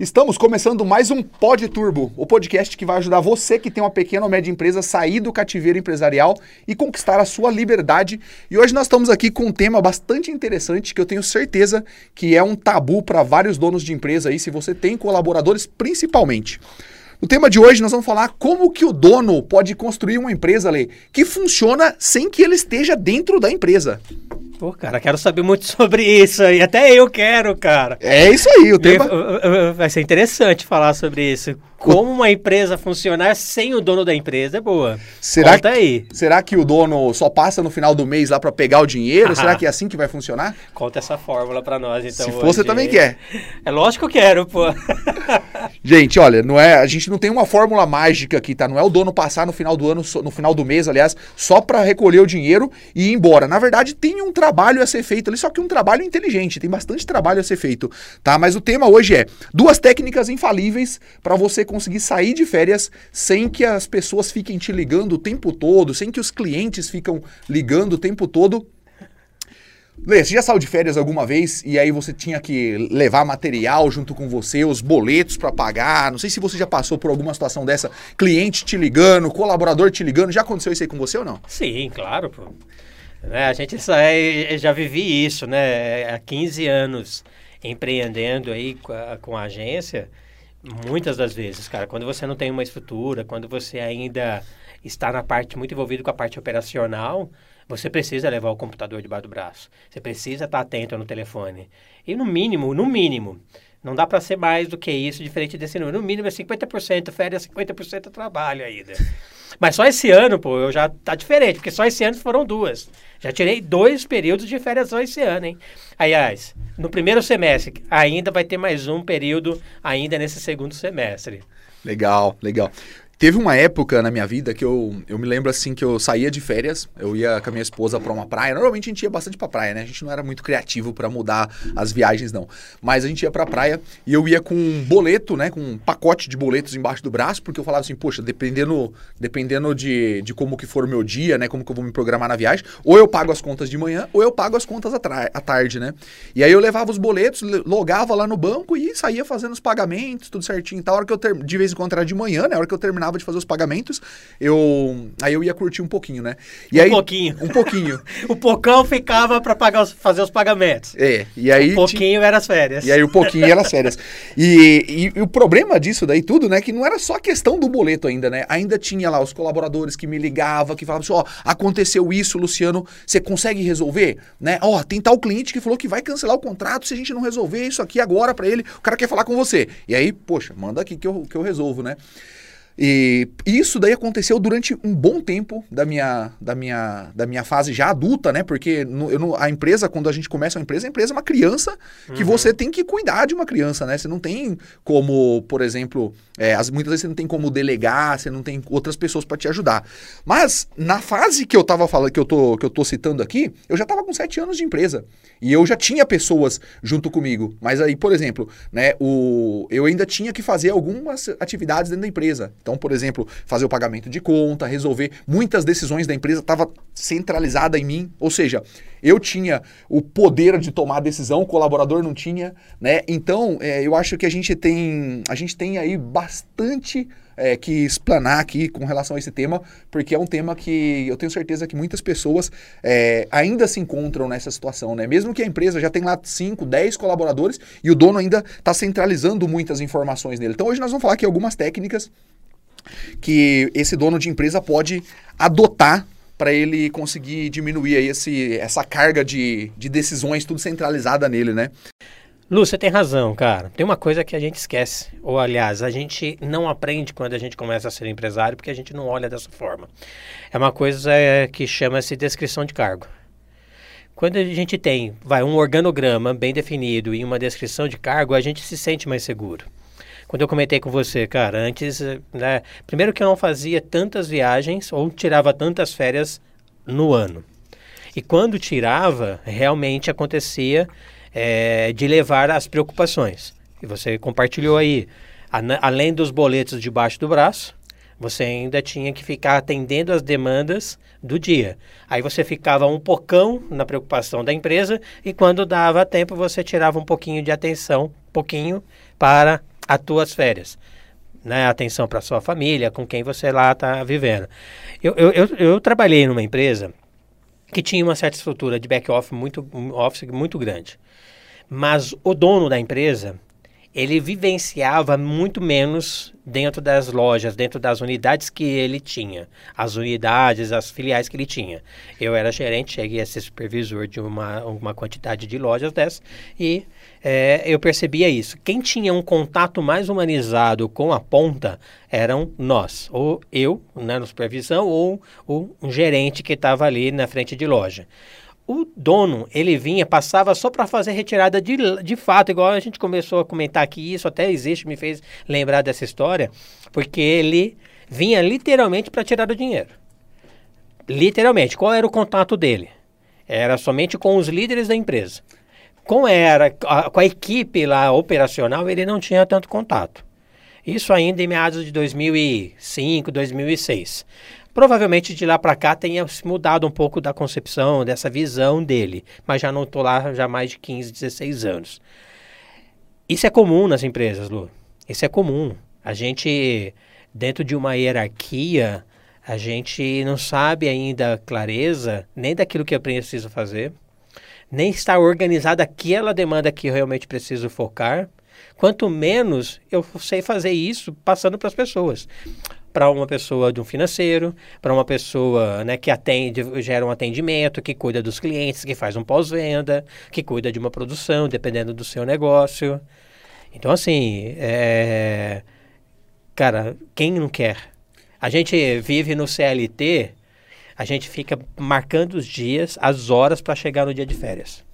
Estamos começando mais um Pod Turbo, o podcast que vai ajudar você que tem uma pequena ou média empresa a sair do cativeiro empresarial e conquistar a sua liberdade. E hoje nós estamos aqui com um tema bastante interessante que eu tenho certeza que é um tabu para vários donos de empresa aí, se você tem colaboradores principalmente. No tema de hoje nós vamos falar como que o dono pode construir uma empresa, que funciona sem que ele esteja dentro da empresa. Pô, cara, quero saber muito sobre isso aí. Até eu quero, cara. É isso aí, o tema. Vai ser interessante falar sobre isso. Como uma empresa funcionar sem o dono da empresa é boa. Será Conta que, aí. Será que o dono só passa no final do mês lá para pegar o dinheiro? será que é assim que vai funcionar? Conta essa fórmula para nós, então. Se for, você também quer. É lógico que eu quero, pô. gente, olha, não é, a gente não tem uma fórmula mágica aqui, tá? Não é o dono passar no final do ano, no final do mês, aliás, só para recolher o dinheiro e ir embora. Na verdade, tem um trabalho a ser feito ali, só que um trabalho inteligente, tem bastante trabalho a ser feito, tá? Mas o tema hoje é duas técnicas infalíveis para você conseguir sair de férias sem que as pessoas fiquem te ligando o tempo todo, sem que os clientes ficam ligando o tempo todo. Lê, você já saiu de férias alguma vez e aí você tinha que levar material junto com você, os boletos para pagar? Não sei se você já passou por alguma situação dessa, cliente te ligando, colaborador te ligando. Já aconteceu isso aí com você ou não? Sim, claro, pô. É, a gente sai, já vivi isso, né? Há 15 anos empreendendo aí com a, com a agência. Muitas das vezes, cara, quando você não tem uma estrutura, quando você ainda está na parte muito envolvido com a parte operacional, você precisa levar o computador debaixo do braço. Você precisa estar atento no telefone. E no mínimo, no mínimo, não dá para ser mais do que isso, diferente desse número. No mínimo é 50% férias, 50% trabalho ainda. Mas só esse ano, pô, eu já tá diferente, porque só esse ano foram duas. Já tirei dois períodos de férias só esse ano, hein? Aliás, no primeiro semestre, ainda vai ter mais um período ainda nesse segundo semestre. Legal, legal. Teve uma época na minha vida que eu, eu me lembro assim que eu saía de férias, eu ia com a minha esposa para uma praia. Normalmente a gente ia bastante pra praia, né? A gente não era muito criativo para mudar as viagens, não. Mas a gente ia pra praia e eu ia com um boleto, né? Com um pacote de boletos embaixo do braço, porque eu falava assim, poxa, dependendo, dependendo de, de como que for o meu dia, né? Como que eu vou me programar na viagem, ou eu pago as contas de manhã, ou eu pago as contas à, tarde, né? E aí eu levava os boletos, logava lá no banco e saía fazendo os pagamentos, tudo certinho. Tá, hora que eu de vez em quando era de manhã, né? A hora que eu terminava terminava de fazer os pagamentos, eu aí eu ia curtir um pouquinho, né? E um aí, pouquinho. Um pouquinho. o pocão ficava para pagar os, fazer os pagamentos. É, e aí... O pouquinho era as férias. E aí o pouquinho era as férias. E, e, e, o problema disso daí tudo, né, que não era só a questão do boleto ainda, né? Ainda tinha lá os colaboradores que me ligavam, que falavam assim, ó, oh, aconteceu isso, Luciano, você consegue resolver? Né? Ó, oh, tem tal cliente que falou que vai cancelar o contrato se a gente não resolver isso aqui agora para ele, o cara quer falar com você. E aí, poxa, manda aqui que eu, que eu resolvo, né? E isso daí aconteceu durante um bom tempo da minha, da minha, da minha fase já adulta, né? Porque no, eu, a empresa, quando a gente começa uma empresa, a empresa é uma criança que uhum. você tem que cuidar de uma criança, né? Você não tem como, por exemplo, é, as, muitas vezes você não tem como delegar, você não tem outras pessoas para te ajudar. Mas na fase que eu tava falando, que eu tô, que eu tô citando aqui, eu já tava com sete anos de empresa. E eu já tinha pessoas junto comigo. Mas aí, por exemplo, né, o, eu ainda tinha que fazer algumas atividades dentro da empresa. Então, por exemplo, fazer o pagamento de conta, resolver. Muitas decisões da empresa estavam centralizada em mim. Ou seja, eu tinha o poder de tomar a decisão, o colaborador não tinha, né? Então, é, eu acho que a gente tem, a gente tem aí bastante é, que explanar aqui com relação a esse tema, porque é um tema que eu tenho certeza que muitas pessoas é, ainda se encontram nessa situação, né? Mesmo que a empresa já tem lá 5, 10 colaboradores e o dono ainda está centralizando muitas informações nele. Então hoje nós vamos falar aqui algumas técnicas que esse dono de empresa pode adotar para ele conseguir diminuir aí esse, essa carga de, de decisões tudo centralizada nele, né? Lu, você tem razão, cara. Tem uma coisa que a gente esquece, ou aliás, a gente não aprende quando a gente começa a ser empresário porque a gente não olha dessa forma. É uma coisa que chama-se descrição de cargo. Quando a gente tem, vai, um organograma bem definido e uma descrição de cargo, a gente se sente mais seguro. Quando eu comentei com você, cara, antes, né, primeiro que eu não fazia tantas viagens ou tirava tantas férias no ano. E quando tirava, realmente acontecia é, de levar as preocupações. E você compartilhou aí, a, além dos boletos debaixo do braço, você ainda tinha que ficar atendendo as demandas do dia. Aí você ficava um pocão na preocupação da empresa e quando dava tempo você tirava um pouquinho de atenção, pouquinho, para as tuas férias. Né, atenção para sua família, com quem você lá está vivendo. Eu, eu, eu, eu, trabalhei numa empresa que tinha uma certa estrutura de back-office muito, office muito grande. Mas o dono da empresa, ele vivenciava muito menos dentro das lojas, dentro das unidades que ele tinha, as unidades, as filiais que ele tinha. Eu era gerente, cheguei a ser supervisor de uma, uma quantidade de lojas dessas e é, eu percebia isso. Quem tinha um contato mais humanizado com a ponta eram nós, ou eu, né, na supervisão, ou, ou um gerente que estava ali na frente de loja o dono, ele vinha, passava só para fazer retirada de, de fato, igual a gente começou a comentar aqui, isso até existe, me fez lembrar dessa história, porque ele vinha literalmente para tirar o dinheiro. Literalmente. Qual era o contato dele? Era somente com os líderes da empresa. Com, era, a, com a equipe lá operacional, ele não tinha tanto contato. Isso ainda em meados de 2005, 2006. Provavelmente de lá para cá tenha mudado um pouco da concepção, dessa visão dele, mas já não estou lá já mais de 15, 16 anos. Isso é comum nas empresas, Lu. Isso é comum. A gente, dentro de uma hierarquia, a gente não sabe ainda clareza nem daquilo que eu preciso fazer, nem está organizada aquela demanda que eu realmente preciso focar. Quanto menos eu sei fazer isso passando para as pessoas para uma pessoa de um financeiro, para uma pessoa né, que atende, gera um atendimento, que cuida dos clientes, que faz um pós-venda, que cuida de uma produção, dependendo do seu negócio. Então, assim, é... cara, quem não quer? A gente vive no CLT, a gente fica marcando os dias, as horas para chegar no dia de férias.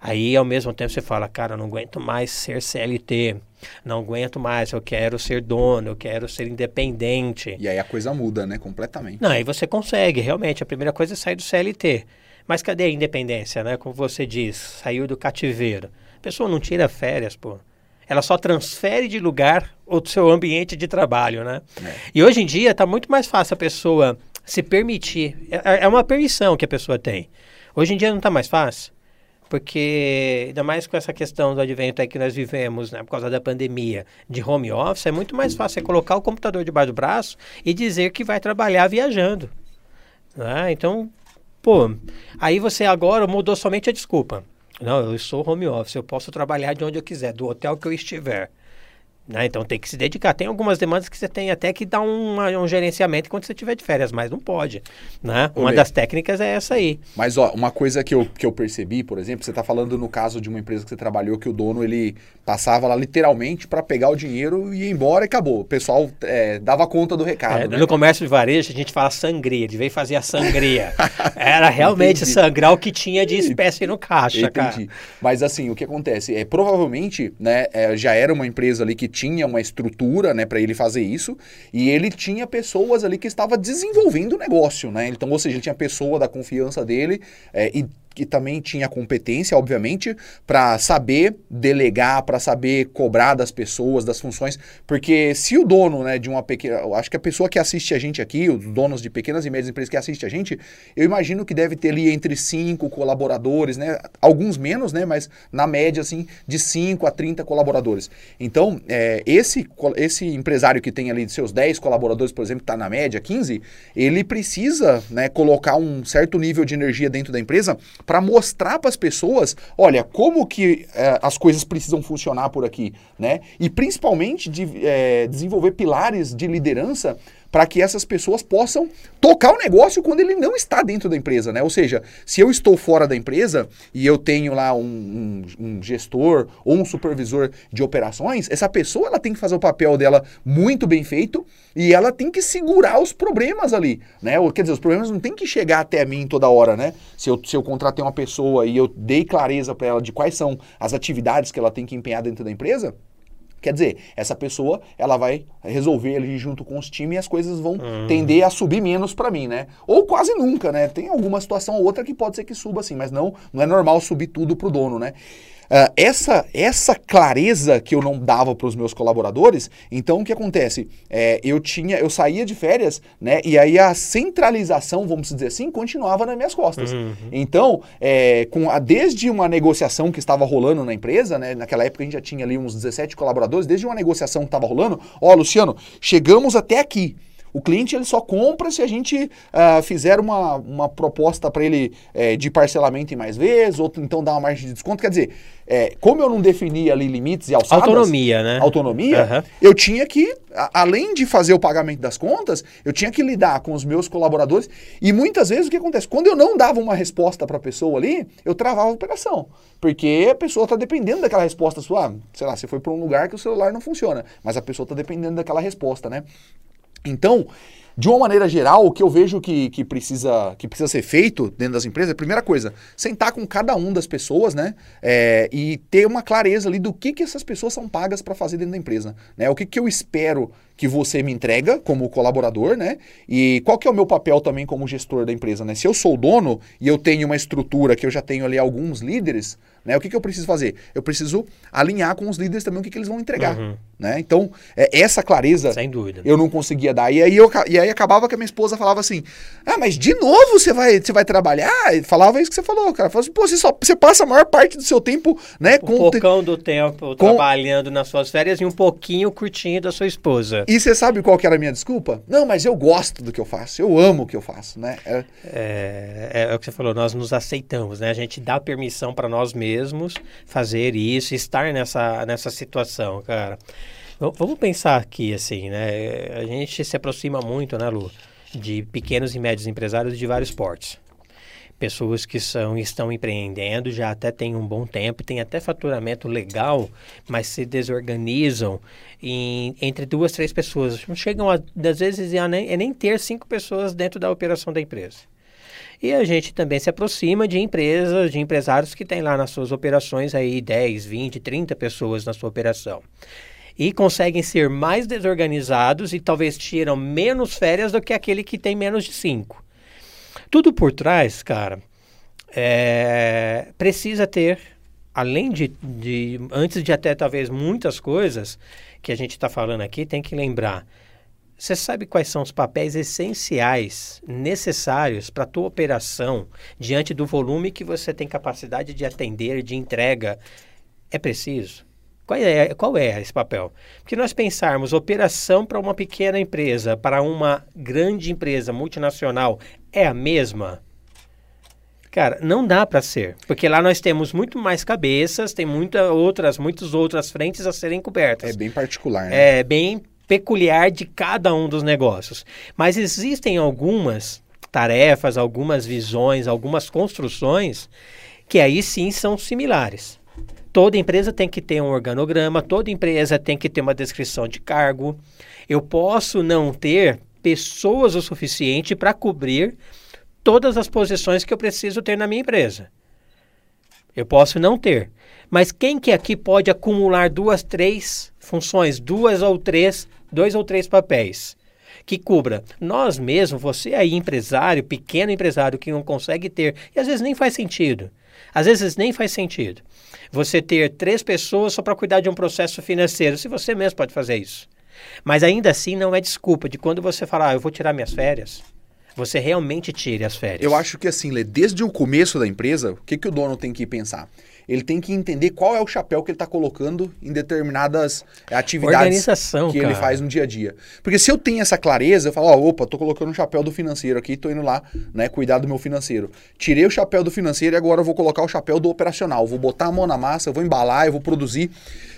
Aí, ao mesmo tempo, você fala, cara, eu não aguento mais ser CLT, não aguento mais, eu quero ser dono, eu quero ser independente. E aí a coisa muda, né, completamente. Não, aí você consegue, realmente, a primeira coisa é sair do CLT. Mas cadê a independência, né? Como você diz, saiu do cativeiro. A pessoa não tira férias, pô. Ela só transfere de lugar o seu ambiente de trabalho, né? É. E hoje em dia está muito mais fácil a pessoa se permitir. É, é uma permissão que a pessoa tem. Hoje em dia não está mais fácil porque ainda mais com essa questão do advento aí que nós vivemos, né, por causa da pandemia, de home office, é muito mais fácil você colocar o computador debaixo do braço e dizer que vai trabalhar viajando. Né? Então, pô, aí você agora mudou somente a desculpa. Não, eu sou home office, eu posso trabalhar de onde eu quiser, do hotel que eu estiver. Né? Então tem que se dedicar. Tem algumas demandas que você tem até que dar um, um gerenciamento quando você tiver de férias, mas não pode. Né? Uma das técnicas é essa aí. Mas ó, uma coisa que eu, que eu percebi, por exemplo, você está falando no caso de uma empresa que você trabalhou que o dono ele passava lá literalmente para pegar o dinheiro e ir embora e acabou. O pessoal é, dava conta do recado. É, né? No comércio de varejo a gente fala sangria, ele veio fazer a sangria. Era realmente sangrar o que tinha de espécie no caixa, Entendi. cara. Mas assim, o que acontece? É, provavelmente né, é, já era uma empresa ali que tinha uma estrutura, né, para ele fazer isso, e ele tinha pessoas ali que estava desenvolvendo o negócio, né? Então, ou seja, ele tinha pessoa da confiança dele é, e que também tinha competência, obviamente, para saber delegar, para saber cobrar das pessoas, das funções, porque se o dono, né, de uma pequena, acho que a pessoa que assiste a gente aqui, os donos de pequenas e médias empresas que assiste a gente, eu imagino que deve ter ali entre cinco colaboradores, né, alguns menos, né, mas na média assim de 5 a 30 colaboradores. Então, é, esse esse empresário que tem ali seus 10 colaboradores, por exemplo, está na média 15, ele precisa, né, colocar um certo nível de energia dentro da empresa para mostrar para as pessoas, olha, como que é, as coisas precisam funcionar por aqui, né? E principalmente de é, desenvolver pilares de liderança para que essas pessoas possam tocar o negócio quando ele não está dentro da empresa, né? Ou seja, se eu estou fora da empresa e eu tenho lá um, um, um, gestor ou um supervisor de operações, essa pessoa ela tem que fazer o papel dela muito bem feito e ela tem que segurar os problemas ali, né? Ou, quer dizer, os problemas não tem que chegar até mim toda hora, né? Se eu, se eu contratei uma pessoa e eu dei clareza para ela de quais são as atividades que ela tem que empenhar dentro da empresa, Quer dizer, essa pessoa ela vai resolver ali junto com os times e as coisas vão uhum. tender a subir menos para mim, né? Ou quase nunca, né? Tem alguma situação ou outra que pode ser que suba assim, mas não, não é normal subir tudo pro dono, né? Uh, essa, essa clareza que eu não dava para os meus colaboradores, então o que acontece? É, eu tinha, eu saía de férias, né? E aí a centralização, vamos dizer assim, continuava nas minhas costas. Uhum. Então, é, com a, desde uma negociação que estava rolando na empresa, né? Naquela época a gente já tinha ali uns 17 colaboradores, desde uma negociação que estava rolando, ó, Luciano, chegamos até aqui. O cliente ele só compra se a gente uh, fizer uma, uma proposta para ele é, de parcelamento em mais vezes, ou então dar uma margem de desconto. Quer dizer, é, como eu não definia ali limites e alçadas... Autonomia, né? Autonomia, uhum. eu tinha que, a, além de fazer o pagamento das contas, eu tinha que lidar com os meus colaboradores. E muitas vezes o que acontece? Quando eu não dava uma resposta para a pessoa ali, eu travava a operação. Porque a pessoa está dependendo daquela resposta sua. Ah, sei lá, você foi para um lugar que o celular não funciona, mas a pessoa está dependendo daquela resposta, né? Então, de uma maneira geral, o que eu vejo que, que, precisa, que precisa ser feito dentro das empresas, é a primeira coisa, sentar com cada uma das pessoas, né? É, e ter uma clareza ali do que, que essas pessoas são pagas para fazer dentro da empresa. Né? O que, que eu espero que você me entrega como colaborador, né? E qual que é o meu papel também como gestor da empresa, né? Se eu sou o dono e eu tenho uma estrutura que eu já tenho ali alguns líderes, né? O que, que eu preciso fazer? Eu preciso alinhar com os líderes também o que, que eles vão entregar. Uhum. Né? Então, é, essa clareza Sem dúvida. eu não conseguia dar. E aí, eu, e aí acabava que a minha esposa falava assim: Ah, mas de novo você vai, você vai trabalhar? E falava isso que você falou, cara. Falava assim, Pô, você, só, você passa a maior parte do seu tempo, né? Um com poucão te... do tempo com... trabalhando nas suas férias e um pouquinho curtindo a sua esposa. E você sabe qual que era a minha desculpa? Não, mas eu gosto do que eu faço, eu amo o que eu faço, né? É, é, é, é o que você falou, nós nos aceitamos, né? A gente dá permissão para nós mesmos fazer isso, estar nessa, nessa situação, cara. Vamos pensar aqui, assim, né? A gente se aproxima muito, né, Lu, de pequenos e médios empresários de vários portes. Pessoas que são, estão empreendendo, já até têm um bom tempo, têm até faturamento legal, mas se desorganizam em, entre duas, três pessoas. Não chegam, a, às vezes, a nem, a nem ter cinco pessoas dentro da operação da empresa. E a gente também se aproxima de empresas, de empresários que têm lá nas suas operações aí 10, 20, 30 pessoas na sua operação. E conseguem ser mais desorganizados e talvez tiram menos férias do que aquele que tem menos de 5. Tudo por trás, cara, é, precisa ter, além de, de, antes de até talvez muitas coisas que a gente está falando aqui, tem que lembrar você sabe quais são os papéis essenciais necessários para a tua operação diante do volume que você tem capacidade de atender, de entrega? É preciso? Qual é, qual é esse papel? Porque nós pensarmos operação para uma pequena empresa, para uma grande empresa multinacional, é a mesma? Cara, não dá para ser, porque lá nós temos muito mais cabeças, tem muitas outras, muitas outras frentes a serem cobertas. É bem particular, né? É bem peculiar de cada um dos negócios. Mas existem algumas tarefas, algumas visões, algumas construções que aí sim são similares. Toda empresa tem que ter um organograma, toda empresa tem que ter uma descrição de cargo. Eu posso não ter pessoas o suficiente para cobrir todas as posições que eu preciso ter na minha empresa. Eu posso não ter. Mas quem que aqui pode acumular duas, três funções, duas ou três, dois ou três papéis? que cubra nós mesmos, você aí empresário, pequeno empresário que não consegue ter, e às vezes nem faz sentido. Às vezes nem faz sentido. Você ter três pessoas só para cuidar de um processo financeiro, se você mesmo pode fazer isso. Mas ainda assim não é desculpa de quando você falar, ah, eu vou tirar minhas férias você realmente tire as férias. Eu acho que assim, Lê, desde o começo da empresa, o que, que o dono tem que pensar? Ele tem que entender qual é o chapéu que ele está colocando em determinadas atividades que cara. ele faz no dia a dia. Porque se eu tenho essa clareza, eu falo, ó, opa, tô colocando um chapéu do financeiro aqui, tô indo lá, né, cuidar do meu financeiro. Tirei o chapéu do financeiro e agora eu vou colocar o chapéu do operacional. Vou botar a mão na massa, eu vou embalar, eu vou produzir.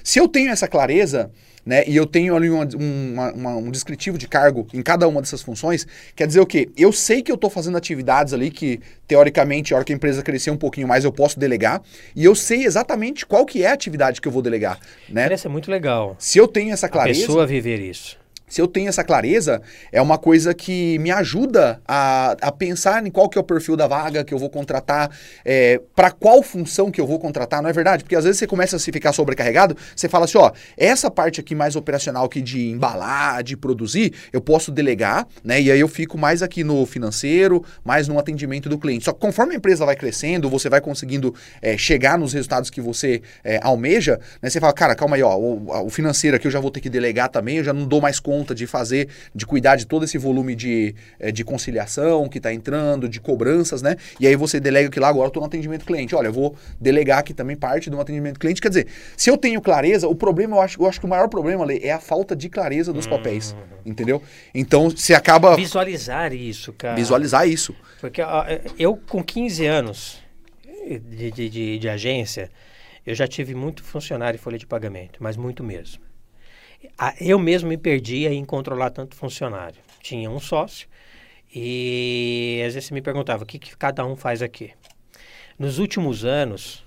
Se eu tenho essa clareza, né? E eu tenho ali uma, uma, uma, um descritivo de cargo em cada uma dessas funções. Quer dizer o quê? Eu sei que eu estou fazendo atividades ali que, teoricamente, a hora que a empresa crescer um pouquinho mais, eu posso delegar. E eu sei exatamente qual que é a atividade que eu vou delegar. Né? Parece muito legal. Se eu tenho essa clareza. A pessoa viver isso. Se eu tenho essa clareza, é uma coisa que me ajuda a, a pensar em qual que é o perfil da vaga que eu vou contratar, é, para qual função que eu vou contratar, não é verdade? Porque às vezes você começa a se ficar sobrecarregado, você fala assim, ó, essa parte aqui mais operacional que de embalar, de produzir, eu posso delegar, né? E aí eu fico mais aqui no financeiro, mais no atendimento do cliente. Só que conforme a empresa vai crescendo, você vai conseguindo é, chegar nos resultados que você é, almeja, né? Você fala, cara, calma aí, ó, o, o financeiro aqui eu já vou ter que delegar também, eu já não dou mais conta conta de fazer, de cuidar de todo esse volume de, eh, de conciliação que está entrando, de cobranças, né? E aí você delega que lá agora eu estou no atendimento cliente. Olha, eu vou delegar aqui também parte do atendimento cliente. Quer dizer, se eu tenho clareza, o problema, eu acho, eu acho que o maior problema, Lê, é a falta de clareza dos papéis. Uhum. Entendeu? Então você acaba. Visualizar isso, cara. Visualizar isso. Porque eu, com 15 anos de, de, de, de agência, eu já tive muito funcionário em folha de pagamento, mas muito mesmo eu mesmo me perdia em controlar tanto funcionário. Tinha um sócio e às vezes me perguntava o que, que cada um faz aqui. Nos últimos anos,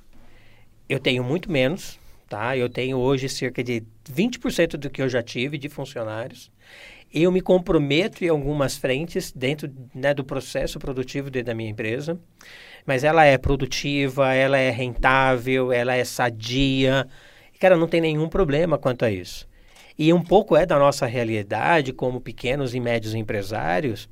eu tenho muito menos, tá? Eu tenho hoje cerca de 20% do que eu já tive de funcionários. Eu me comprometo em algumas frentes dentro né, do processo produtivo da minha empresa, mas ela é produtiva, ela é rentável, ela é sadia. Cara, não tem nenhum problema quanto a isso. E um pouco é da nossa realidade como pequenos e médios empresários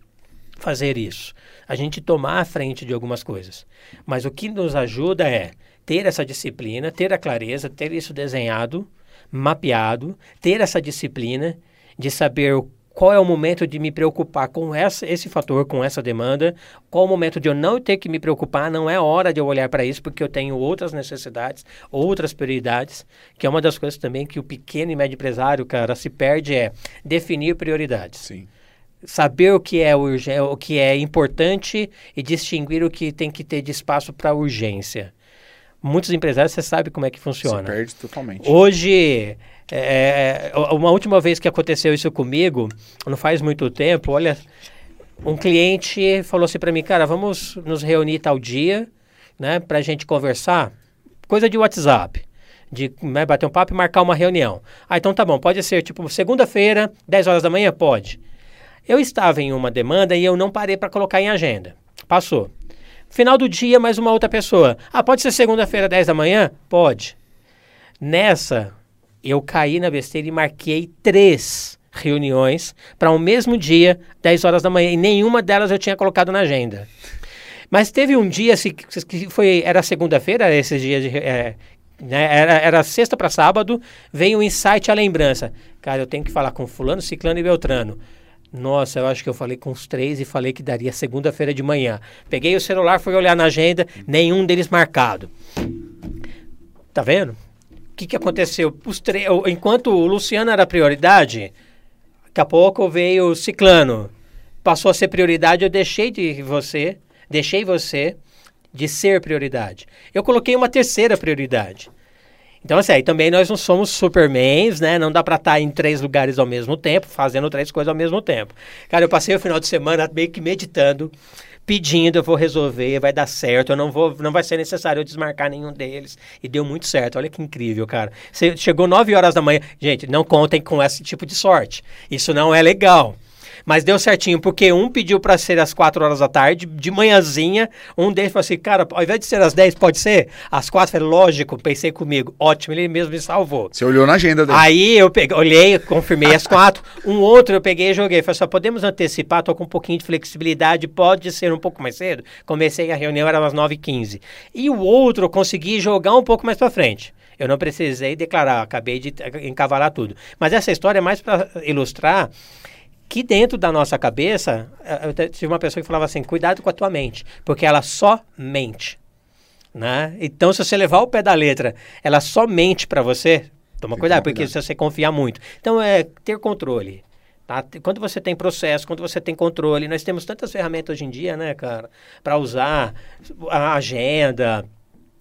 fazer isso. A gente tomar a frente de algumas coisas. Mas o que nos ajuda é ter essa disciplina, ter a clareza, ter isso desenhado, mapeado, ter essa disciplina de saber o qual é o momento de me preocupar com essa, esse fator, com essa demanda, qual o momento de eu não ter que me preocupar, não é hora de eu olhar para isso, porque eu tenho outras necessidades, outras prioridades, que é uma das coisas também que o pequeno e médio empresário, cara, se perde é definir prioridades. Sim. Saber o que é urgente, o que é importante e distinguir o que tem que ter de espaço para urgência. Muitos empresários, você sabe como é que funciona. Se perde totalmente. Hoje, é, é, uma última vez que aconteceu isso comigo, não faz muito tempo, olha, um cliente falou assim para mim, cara, vamos nos reunir tal dia, né, pra gente conversar, coisa de WhatsApp, de né, bater um papo e marcar uma reunião. Ah, então tá bom, pode ser tipo segunda-feira, 10 horas da manhã? Pode. Eu estava em uma demanda e eu não parei para colocar em agenda. Passou. Final do dia, mais uma outra pessoa. Ah, pode ser segunda-feira, 10 da manhã? Pode. Nessa, eu caí na besteira e marquei três reuniões para o um mesmo dia, 10 horas da manhã, e nenhuma delas eu tinha colocado na agenda. Mas teve um dia que foi, era segunda-feira, esses dias de, é, né, era, era sexta para sábado, veio o insight, a lembrança. Cara, eu tenho que falar com fulano, ciclano e beltrano. Nossa, eu acho que eu falei com os três e falei que daria segunda-feira de manhã. Peguei o celular, fui olhar na agenda, nenhum deles marcado. Tá vendo? que, que aconteceu? Os enquanto o Luciano era prioridade, daqui a pouco veio o Ciclano. Passou a ser prioridade, eu deixei de você, deixei você de ser prioridade. Eu coloquei uma terceira prioridade. Então, assim, aí também nós não somos supermans, né? Não dá pra estar tá em três lugares ao mesmo tempo, fazendo três coisas ao mesmo tempo. Cara, eu passei o final de semana meio que meditando pedindo, eu vou resolver, vai dar certo, eu não vou, não vai ser necessário eu desmarcar nenhum deles. E deu muito certo. Olha que incrível, cara. Você chegou 9 horas da manhã. Gente, não contem com esse tipo de sorte. Isso não é legal. Mas deu certinho, porque um pediu para ser às 4 horas da tarde, de manhãzinha. Um deles falou assim: cara, ao invés de ser às 10, pode ser? Às 4, falei, lógico, pensei comigo. Ótimo, ele mesmo me salvou. Você olhou na agenda dele. Aí eu peguei, olhei, confirmei às 4. um outro eu peguei e joguei. Falei, só podemos antecipar, tô com um pouquinho de flexibilidade, pode ser um pouco mais cedo. Comecei a reunião, era às 9h15. E o outro eu consegui jogar um pouco mais para frente. Eu não precisei declarar, acabei de encavalar tudo. Mas essa história é mais para ilustrar que dentro da nossa cabeça, eh, eu tive uma pessoa que falava assim, cuidado com a tua mente, porque ela só mente. Né? Então, se você levar o pé da letra, ela só mente para você, toma Tem cuidado, porque se você confiar muito. Então, é ter controle. Tá? Quando você tem processo, quando você tem controle, nós temos tantas ferramentas hoje em dia, né, cara, para usar a agenda,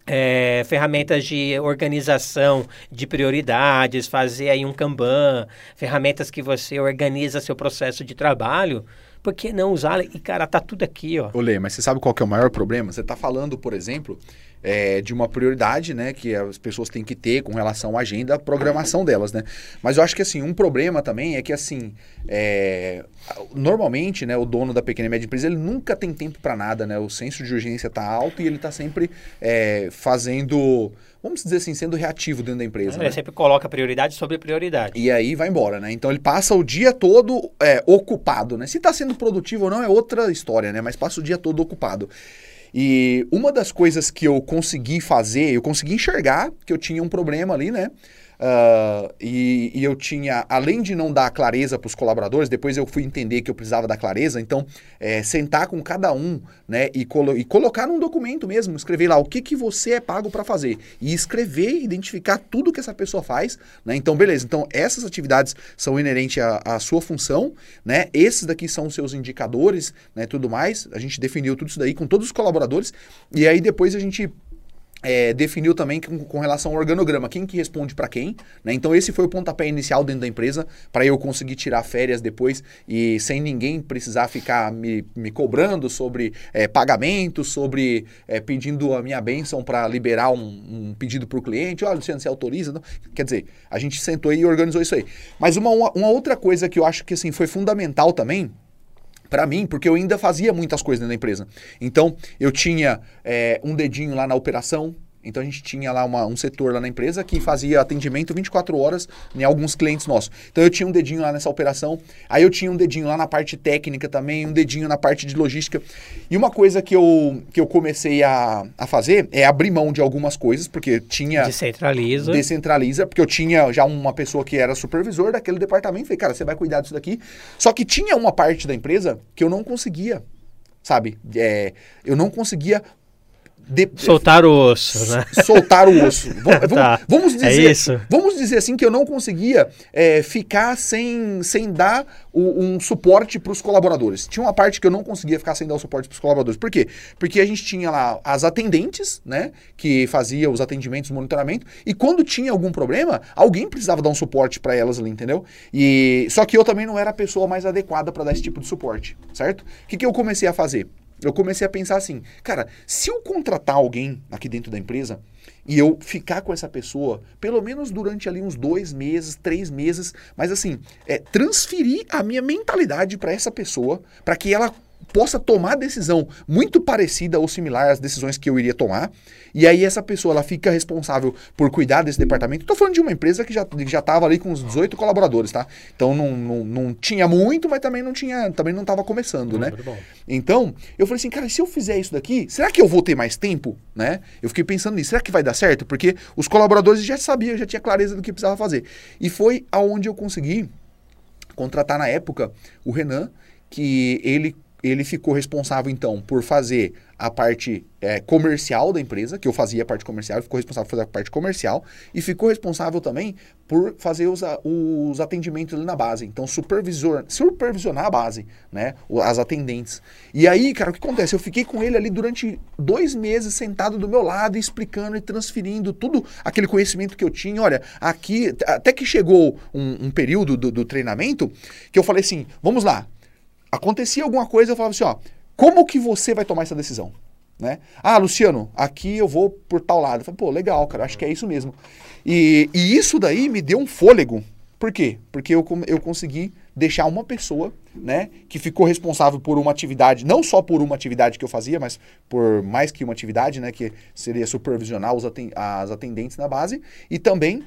é, ferramentas de organização de prioridades, fazer aí um Kanban, ferramentas que você organiza seu processo de trabalho. Por que não usar? E, cara, tá tudo aqui, ó. Olê, mas você sabe qual que é o maior problema? Você está falando, por exemplo, é, de uma prioridade, né, que as pessoas têm que ter com relação à agenda, a programação delas, né? Mas eu acho que, assim, um problema também é que, assim, é, normalmente, né, o dono da pequena e média empresa, ele nunca tem tempo para nada, né? O senso de urgência está alto e ele está sempre é, fazendo vamos dizer assim, sendo reativo dentro da empresa. Ele né? sempre coloca prioridade sobre prioridade. E aí vai embora, né? Então ele passa o dia todo é, ocupado, né? Se está sendo produtivo ou não é outra história, né? Mas passa o dia todo ocupado. E uma das coisas que eu consegui fazer, eu consegui enxergar que eu tinha um problema ali, né? Uh, e, e, eu tinha, além de não dar clareza para os colaboradores, depois eu fui entender que eu precisava dar clareza, então é, sentar com cada um né, e, colo e, colocar num documento mesmo, escrever lá o que, que você é pago para fazer. E escrever, identificar tudo que essa pessoa faz. Né? Então, beleza, então essas atividades são inerentes à, à, sua função, né? esses daqui são os seus indicadores, né, tudo mais. A gente definiu tudo isso daí com todos os colaboradores, e aí depois a gente é, definiu também com, com, relação ao organograma, quem que responde para quem, né? Então esse foi o pontapé inicial dentro da empresa para eu conseguir tirar férias depois e sem ninguém precisar ficar me, me cobrando sobre é, pagamento, sobre é, pedindo a minha bênção para liberar um, um pedido para o cliente, olha, Luciano, você autoriza? Não? Quer dizer, a gente sentou e organizou isso aí. Mas uma, uma, uma outra coisa que eu acho que assim, foi fundamental também, para mim, porque eu ainda fazia muitas coisas dentro da empresa. Então, eu tinha é, um dedinho lá na operação, então a gente tinha lá uma, um setor lá na empresa que fazia atendimento 24 horas em alguns clientes nossos. Então eu tinha um dedinho lá nessa operação, aí eu tinha um dedinho lá na parte técnica também, um dedinho na parte de logística. E uma coisa que eu, que eu comecei a, a fazer é abrir mão de algumas coisas, porque tinha. Descentraliza. Descentraliza, porque eu tinha já uma pessoa que era supervisor daquele departamento. Falei, cara, você vai cuidar disso daqui. Só que tinha uma parte da empresa que eu não conseguia sabe? É, eu não conseguia de, soltar o osso, né? Soltar o osso. vamos, tá. vamos, é dizer, é isso? vamos dizer assim que eu não conseguia é, ficar sem, sem dar o, um suporte para os colaboradores. Tinha uma parte que eu não conseguia ficar sem dar o suporte para os colaboradores. Por quê? Porque a gente tinha lá as atendentes, né? Que fazia os atendimentos, monitoramento, e quando tinha algum problema, alguém precisava dar um suporte para elas ali, entendeu? E só que eu também não era a pessoa mais adequada para dar esse tipo de suporte, certo? O que, que eu comecei a fazer? Eu comecei a pensar assim, cara, se eu contratar alguém aqui dentro da empresa e eu ficar com essa pessoa, pelo menos durante ali uns dois meses, três meses, mas assim, é, transferir a minha mentalidade para essa pessoa, para que ela possa tomar decisão muito parecida ou similar às decisões que eu iria tomar. E aí essa pessoa ela fica responsável por cuidar desse departamento. Estou falando de uma empresa que já já estava ali com uns 18 colaboradores, tá? Então não, não, não tinha muito, mas também não tinha, também não estava começando, né? Então eu falei assim, cara, se eu fizer isso daqui, será que eu vou ter mais tempo, né? Eu fiquei pensando nisso, será que vai dar certo? Porque os colaboradores já sabiam, já tinha clareza do que precisava fazer. E foi aonde eu consegui contratar na época o Renan, que ele ele ficou responsável, então, por fazer a parte é, comercial da empresa, que eu fazia a parte comercial, ficou responsável por fazer a parte comercial, e ficou responsável também por fazer os, os atendimentos ali na base. Então, supervisor, supervisionar a base, né? As atendentes. E aí, cara, o que acontece? Eu fiquei com ele ali durante dois meses sentado do meu lado, explicando e transferindo tudo aquele conhecimento que eu tinha. Olha, aqui, até que chegou um, um período do, do treinamento que eu falei assim: vamos lá, acontecia alguma coisa, eu falava assim, ó, como que você vai tomar essa decisão? Né? Ah, Luciano, aqui eu vou por tal lado. Eu falei, pô, legal, cara, acho que é isso mesmo. E, e isso daí me deu um fôlego. Por quê? Porque eu, eu consegui deixar uma pessoa, né, que ficou responsável por uma atividade, não só por uma atividade que eu fazia, mas por mais que uma atividade, né, que seria supervisionar os as atendentes na base e também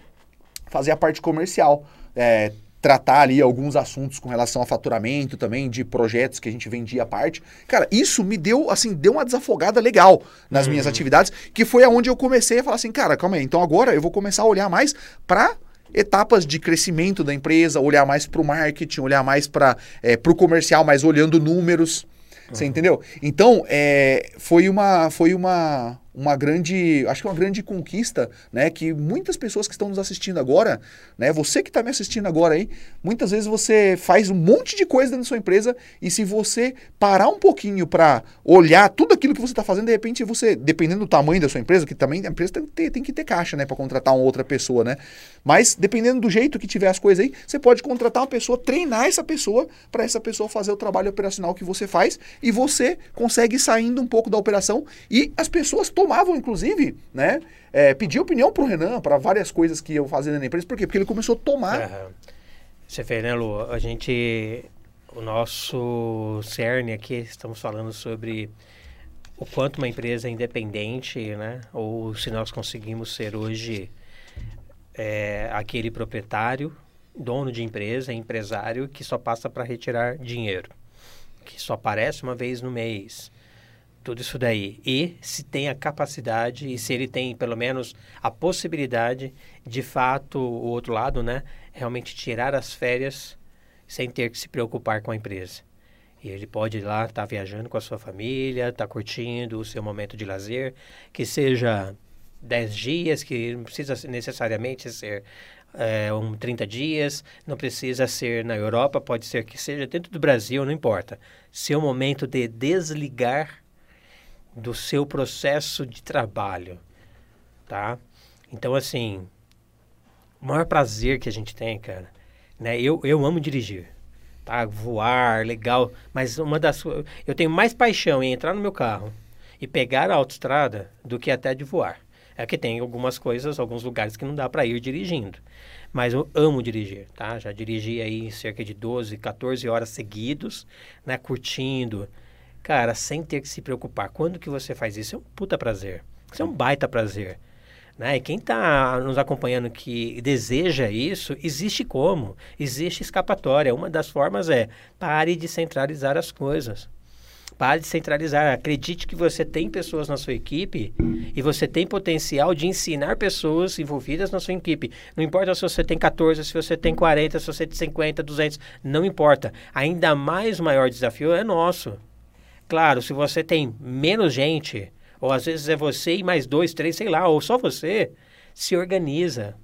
fazer a parte comercial. É, tratar ali alguns assuntos com relação a faturamento também, de projetos que a gente vendia à parte. Cara, isso me deu, assim, deu uma desafogada legal nas uhum. minhas atividades, que foi aonde eu comecei a falar assim, cara, calma aí, então agora eu vou começar a olhar mais para etapas de crescimento da empresa, olhar mais para o marketing, olhar mais para é, o comercial, mas olhando números. Você uhum. entendeu? Então, é, foi, uma, foi uma, uma grande, acho que uma grande conquista, né, que muitas pessoas que estão nos assistindo agora, né, você que está me assistindo agora aí, muitas vezes você faz um monte de coisa dentro da sua empresa e se você parar um pouquinho para olhar tudo aquilo que você está fazendo, de repente você, dependendo do tamanho da sua empresa, que também a empresa tem, que ter, tem que ter caixa, né, para contratar uma outra pessoa, né, mas dependendo do jeito que tiver as coisas aí, você pode contratar uma pessoa, treinar essa pessoa para essa pessoa fazer o trabalho operacional que você faz e você consegue saindo um pouco da operação e as pessoas tomavam, inclusive, né? É, pedir opinião pro Renan para várias coisas que eu fazia na empresa. Por quê? Porque ele começou a tomar. Uhum. Você vê, né, Lu? A gente. O nosso cerne aqui, estamos falando sobre o quanto uma empresa é independente, né? Ou se nós conseguimos ser hoje é, aquele proprietário, dono de empresa, empresário que só passa para retirar dinheiro, que só aparece uma vez no mês, tudo isso daí. E se tem a capacidade e se ele tem pelo menos a possibilidade, de fato, o outro lado, né, realmente tirar as férias sem ter que se preocupar com a empresa. E ele pode ir lá, estar tá viajando com a sua família, estar tá curtindo o seu momento de lazer, que seja 10 dias, que não precisa necessariamente ser é, um 30 dias, não precisa ser na Europa, pode ser que seja dentro do Brasil, não importa. Seu momento de desligar do seu processo de trabalho, tá? Então, assim, o maior prazer que a gente tem, cara, né? Eu, eu amo dirigir, tá? Voar, legal, mas uma das... Eu tenho mais paixão em entrar no meu carro e pegar a autoestrada do que até de voar. É que tem algumas coisas, alguns lugares que não dá para ir dirigindo. Mas eu amo dirigir, tá? Já dirigi aí cerca de 12, 14 horas seguidos, né? Curtindo, Cara, sem ter que se preocupar. Quando que você faz isso? É um puta prazer. Isso é um baita prazer. Né? E quem está nos acompanhando que deseja isso, existe como. Existe escapatória. Uma das formas é pare de centralizar as coisas. Pare de centralizar. Acredite que você tem pessoas na sua equipe e você tem potencial de ensinar pessoas envolvidas na sua equipe. Não importa se você tem 14, se você tem 40, se você tem 50, 200, não importa. Ainda mais o maior desafio é nosso. Claro, se você tem menos gente, ou às vezes é você e mais dois, três, sei lá, ou só você, se organiza.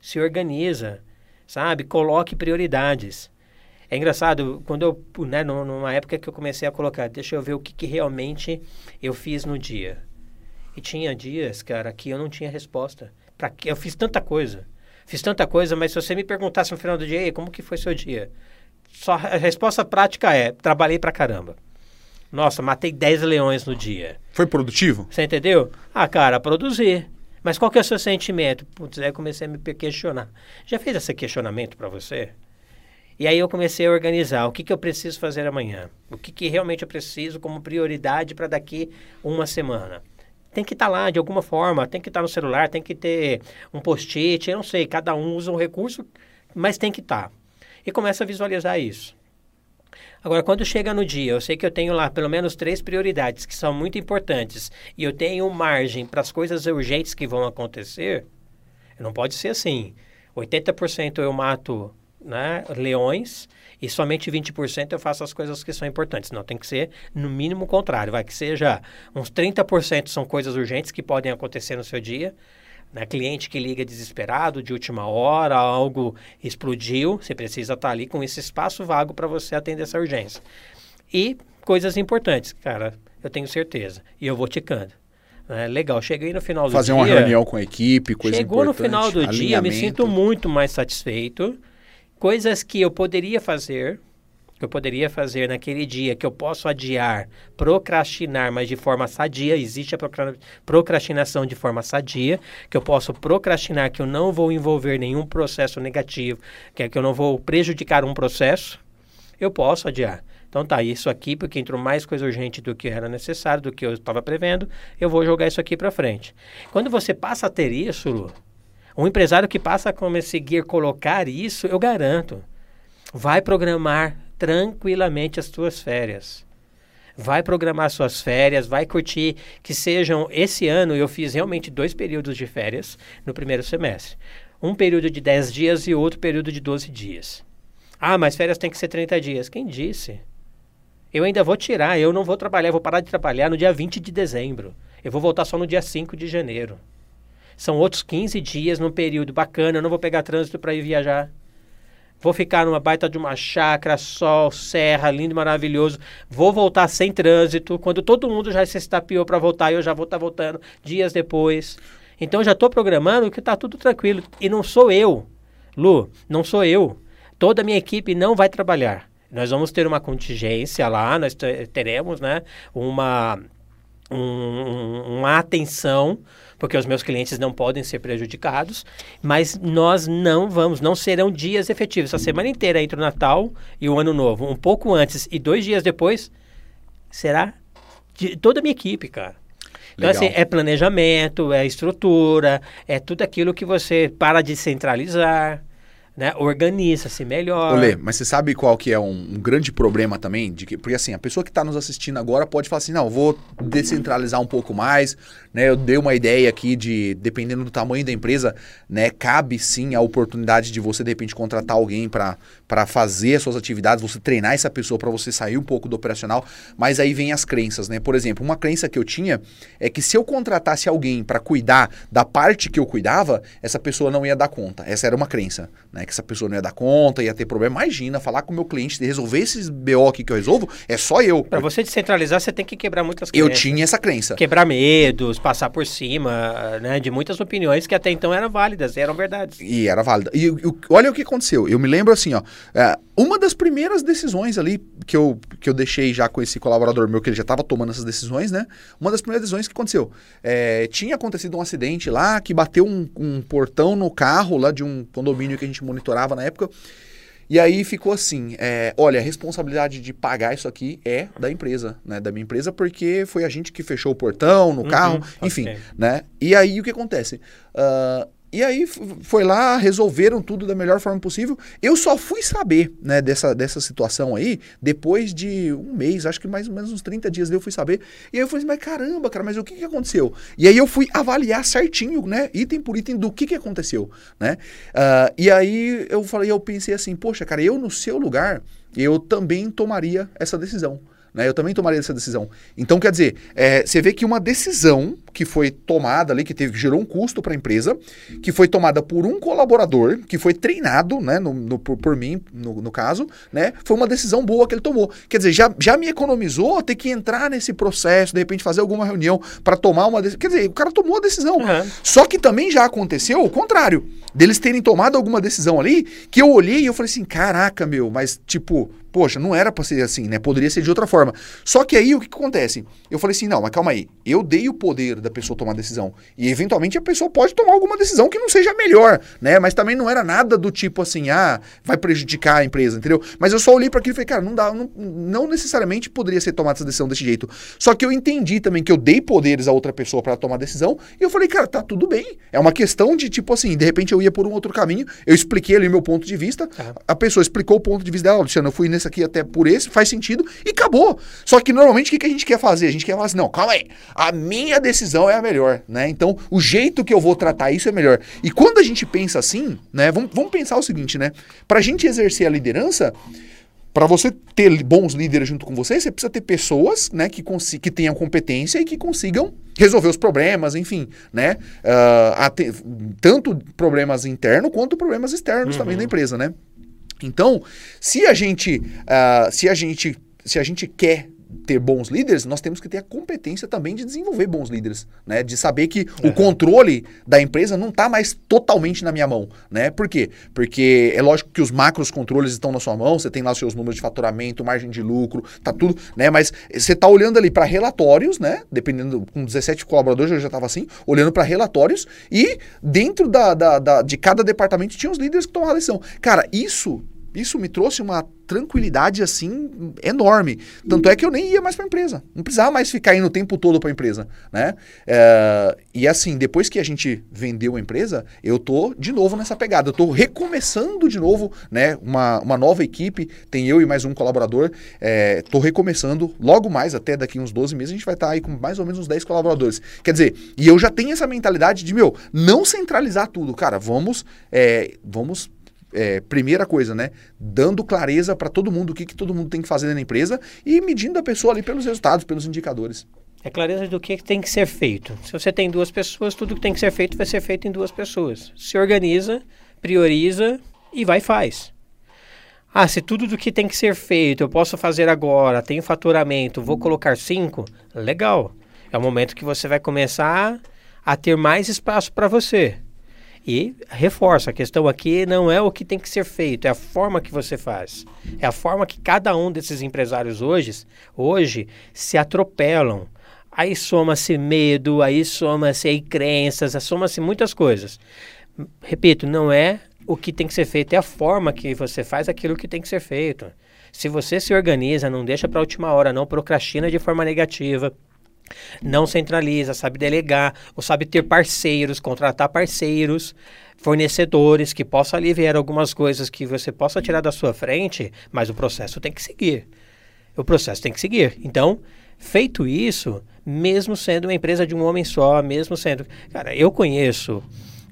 Se organiza, sabe? Coloque prioridades. É engraçado, quando eu, né, numa época que eu comecei a colocar, deixa eu ver o que, que realmente eu fiz no dia. E tinha dias, cara, que eu não tinha resposta. Para que eu fiz tanta coisa. Fiz tanta coisa, mas se você me perguntasse no final do dia, como que foi seu dia? Só a resposta prática é: trabalhei pra caramba. Nossa, matei 10 leões no dia. Foi produtivo? Você entendeu? Ah, cara, produzir. Mas qual que é o seu sentimento? Putz, aí eu comecei a me questionar. Já fez esse questionamento para você? E aí eu comecei a organizar o que, que eu preciso fazer amanhã. O que, que realmente eu preciso como prioridade para daqui uma semana. Tem que estar tá lá de alguma forma, tem que estar tá no celular, tem que ter um post-it, eu não sei, cada um usa um recurso, mas tem que estar. Tá. E começa a visualizar isso. Agora, quando chega no dia, eu sei que eu tenho lá pelo menos três prioridades que são muito importantes e eu tenho margem para as coisas urgentes que vão acontecer, não pode ser assim. 80% eu mato né, leões e somente 20% eu faço as coisas que são importantes. Não, tem que ser no mínimo o contrário. Vai que seja uns 30% são coisas urgentes que podem acontecer no seu dia né? Cliente que liga desesperado, de última hora, algo explodiu, você precisa estar ali com esse espaço vago para você atender essa urgência. E coisas importantes, cara, eu tenho certeza. E eu vou ticando. É, legal, cheguei no final do Fazer dia. Fazer uma reunião com a equipe, coisa Chegou no final do dia, me sinto muito mais satisfeito. Coisas que eu poderia fazer, eu poderia fazer naquele dia, que eu posso adiar, procrastinar, mas de forma sadia, existe a procrastinação de forma sadia, que eu posso procrastinar, que eu não vou envolver nenhum processo negativo, que é que eu não vou prejudicar um processo, eu posso adiar. Então tá, isso aqui, porque entrou mais coisa urgente do que era necessário, do que eu estava prevendo, eu vou jogar isso aqui para frente. Quando você passa a ter isso, Lu, um empresário que passa a conseguir colocar isso, eu garanto, vai programar tranquilamente as suas férias. Vai programar suas férias, vai curtir que sejam. Esse ano eu fiz realmente dois períodos de férias no primeiro semestre. Um período de 10 dias e outro período de 12 dias. Ah, mas férias tem que ser 30 dias. Quem disse? Eu ainda vou tirar, eu não vou trabalhar, vou parar de trabalhar no dia 20 de dezembro. Eu vou voltar só no dia 5 de janeiro. São outros 15 dias num período bacana, eu não vou pegar trânsito para ir viajar. Vou ficar numa baita de uma chácara, sol, serra, lindo, maravilhoso. Vou voltar sem trânsito. Quando todo mundo já se estapeou para voltar, eu já vou estar tá voltando dias depois. Então já estou programando que está tudo tranquilo. E não sou eu, Lu, não sou eu. Toda a minha equipe não vai trabalhar. Nós vamos ter uma contingência lá, nós teremos né, uma, um, uma atenção porque os meus clientes não podem ser prejudicados, mas nós não vamos, não serão dias efetivos. A semana inteira entre o Natal e o Ano Novo, um pouco antes e dois dias depois, será de toda a minha equipe, cara. Então, assim, é planejamento, é estrutura, é tudo aquilo que você para de centralizar né, organiza-se melhor. Olê, mas você sabe qual que é um, um, grande problema também? De que, porque assim, a pessoa que está nos assistindo agora pode falar assim, não, vou descentralizar um pouco mais, né? Eu dei uma ideia aqui de, dependendo do tamanho da empresa, né, cabe sim a oportunidade de você, de repente, contratar alguém para fazer as suas atividades, você treinar essa pessoa para você sair um pouco do operacional, mas aí vem as crenças, né? Por exemplo, uma crença que eu tinha é que se eu contratasse alguém para cuidar da parte que eu cuidava, essa pessoa não ia dar conta. Essa era uma crença, né? Que essa pessoa não ia dar conta, ia ter problema. Imagina, falar com o meu cliente, de resolver esses BO aqui que eu resolvo, é só eu. Para você descentralizar, você tem que quebrar muitas crenças. Eu tinha essa crença. Quebrar medos, passar por cima, né, de muitas opiniões que até então eram válidas, eram verdades. E era válida. E, e olha o que aconteceu. Eu me lembro assim, ó, é, uma das primeiras decisões ali que eu, que eu deixei já com esse colaborador meu, que ele já estava tomando essas decisões, né? Uma das primeiras decisões que aconteceu. É, tinha acontecido um acidente lá que bateu um, um portão no carro lá de um condomínio que a gente monitorava na época. E aí ficou assim, é, olha, a responsabilidade de pagar isso aqui é da empresa, né? Da minha empresa, porque foi a gente que fechou o portão no uhum, carro, enfim, okay. né? E aí o que acontece? Uh, e aí foi lá, resolveram tudo da melhor forma possível. Eu só fui saber, né, dessa, dessa situação aí depois de um mês, acho que mais ou menos uns 30 dias eu fui saber. E aí eu falei assim, mas caramba, cara, mas o que, que aconteceu? E aí eu fui avaliar certinho, né, item por item do que, que aconteceu, né? Uh, e aí eu falei, eu pensei assim, poxa, cara, eu no seu lugar, eu também tomaria essa decisão. Né? Eu também tomaria essa decisão. Então, quer dizer, é, você vê que uma decisão que foi tomada ali, que teve, que gerou um custo para a empresa, que foi tomada por um colaborador, que foi treinado, né, no, no por, por, mim, no, no, caso, né, foi uma decisão boa que ele tomou. Quer dizer, já, já me economizou ter que entrar nesse processo, de repente fazer alguma reunião para tomar uma decisão. Quer dizer, o cara tomou a decisão. Uhum. Só que também já aconteceu o contrário, deles terem tomado alguma decisão ali, que eu olhei e eu falei assim, caraca, meu, mas tipo, poxa, não era para ser assim, né? Poderia ser de outra forma. Só que aí o que, que, acontece? Eu falei assim, não, mas calma aí. Eu dei o poder da pessoa tomar decisão. E eventualmente a pessoa pode tomar alguma decisão que não seja melhor, né? Mas também não era nada do tipo assim, ah, vai prejudicar a empresa, entendeu? Mas eu só olhei para aquilo e falei, cara, não dá, não, não necessariamente poderia ser tomada essa decisão desse jeito. Só que eu entendi também que eu dei poderes a outra pessoa para tomar decisão e eu falei, cara, tá tudo bem. É uma questão de tipo assim, de repente eu ia por um outro caminho, eu expliquei ali meu ponto de vista, a pessoa explicou o ponto de vista dela, Luciano, eu fui nesse aqui até por esse, faz sentido e acabou. Só que normalmente o que, que a gente quer fazer? A gente quer falar assim, não, calma aí, a minha decisão é a melhor, né? Então, o jeito que eu vou tratar isso é melhor. E quando a gente pensa assim, né, vamos, vamos pensar o seguinte, né? Pra gente exercer a liderança, para você ter bons líderes junto com você, você precisa ter pessoas né, que, que tenham competência e que consigam resolver os problemas, enfim, né? Uh, tanto problemas internos quanto problemas externos uhum. também da empresa, né? Então, se a gente, uh, se a gente, se a gente quer ter bons líderes, nós temos que ter a competência também de desenvolver bons líderes, né? De saber que uhum. o controle da empresa não está mais totalmente na minha mão, né? Por quê? Porque é lógico que os macros controles estão na sua mão, você tem lá os seus números de faturamento, margem de lucro, tá tudo, né? Mas você está olhando ali para relatórios, né? Dependendo, com 17 colaboradores eu já estava assim, olhando para relatórios e dentro da, da, da, de cada departamento tinha os líderes que tomavam a decisão. Cara, isso isso me trouxe uma tranquilidade assim enorme. Tanto é que eu nem ia mais para a empresa. Não precisava mais ficar indo o tempo todo para a empresa, né? É, e assim, depois que a gente vendeu a empresa, eu tô de novo nessa pegada. Eu tô recomeçando de novo, né? Uma, uma nova equipe. Tem eu e mais um colaborador. É, tô recomeçando. Logo mais, até daqui uns 12 meses, a gente vai estar tá aí com mais ou menos uns 10 colaboradores. Quer dizer, e eu já tenho essa mentalidade de, meu, não centralizar tudo. Cara, vamos, é, vamos é, primeira coisa, né? Dando clareza para todo mundo o que, que todo mundo tem que fazer na empresa e medindo a pessoa ali pelos resultados, pelos indicadores. É clareza do que tem que ser feito. Se você tem duas pessoas, tudo que tem que ser feito vai ser feito em duas pessoas. Se organiza, prioriza e vai e faz. Ah, se tudo do que tem que ser feito eu posso fazer agora, tenho faturamento, vou colocar cinco, legal. É o momento que você vai começar a ter mais espaço para você. E reforça, a questão aqui não é o que tem que ser feito, é a forma que você faz. É a forma que cada um desses empresários hoje, hoje se atropelam. Aí soma-se medo, aí soma-se aí crenças, soma-se muitas coisas. Repito, não é o que tem que ser feito, é a forma que você faz aquilo que tem que ser feito. Se você se organiza, não deixa para a última hora, não procrastina de forma negativa, não centraliza, sabe delegar, ou sabe ter parceiros, contratar parceiros, fornecedores que possam aliviar algumas coisas que você possa tirar da sua frente, mas o processo tem que seguir. O processo tem que seguir. Então, feito isso, mesmo sendo uma empresa de um homem só, mesmo sendo. Cara, eu conheço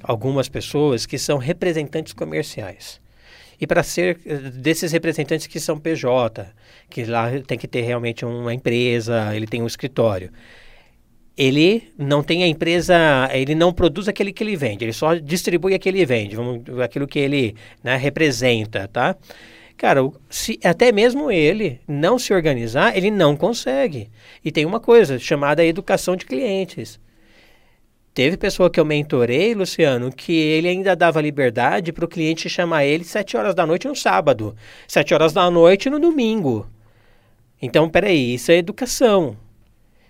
algumas pessoas que são representantes comerciais. E para ser eh, desses representantes que são PJ, que lá tem que ter realmente uma empresa, ele tem um escritório. Ele não tem a empresa, ele não produz aquele que ele vende, ele só distribui aquele que vende, aquilo que ele né, representa, tá? Cara, se, até mesmo ele não se organizar, ele não consegue. E tem uma coisa chamada educação de clientes. Teve pessoa que eu mentorei, Luciano, que ele ainda dava liberdade para o cliente chamar ele sete horas da noite no sábado, sete horas da noite no domingo. Então, peraí, isso é educação.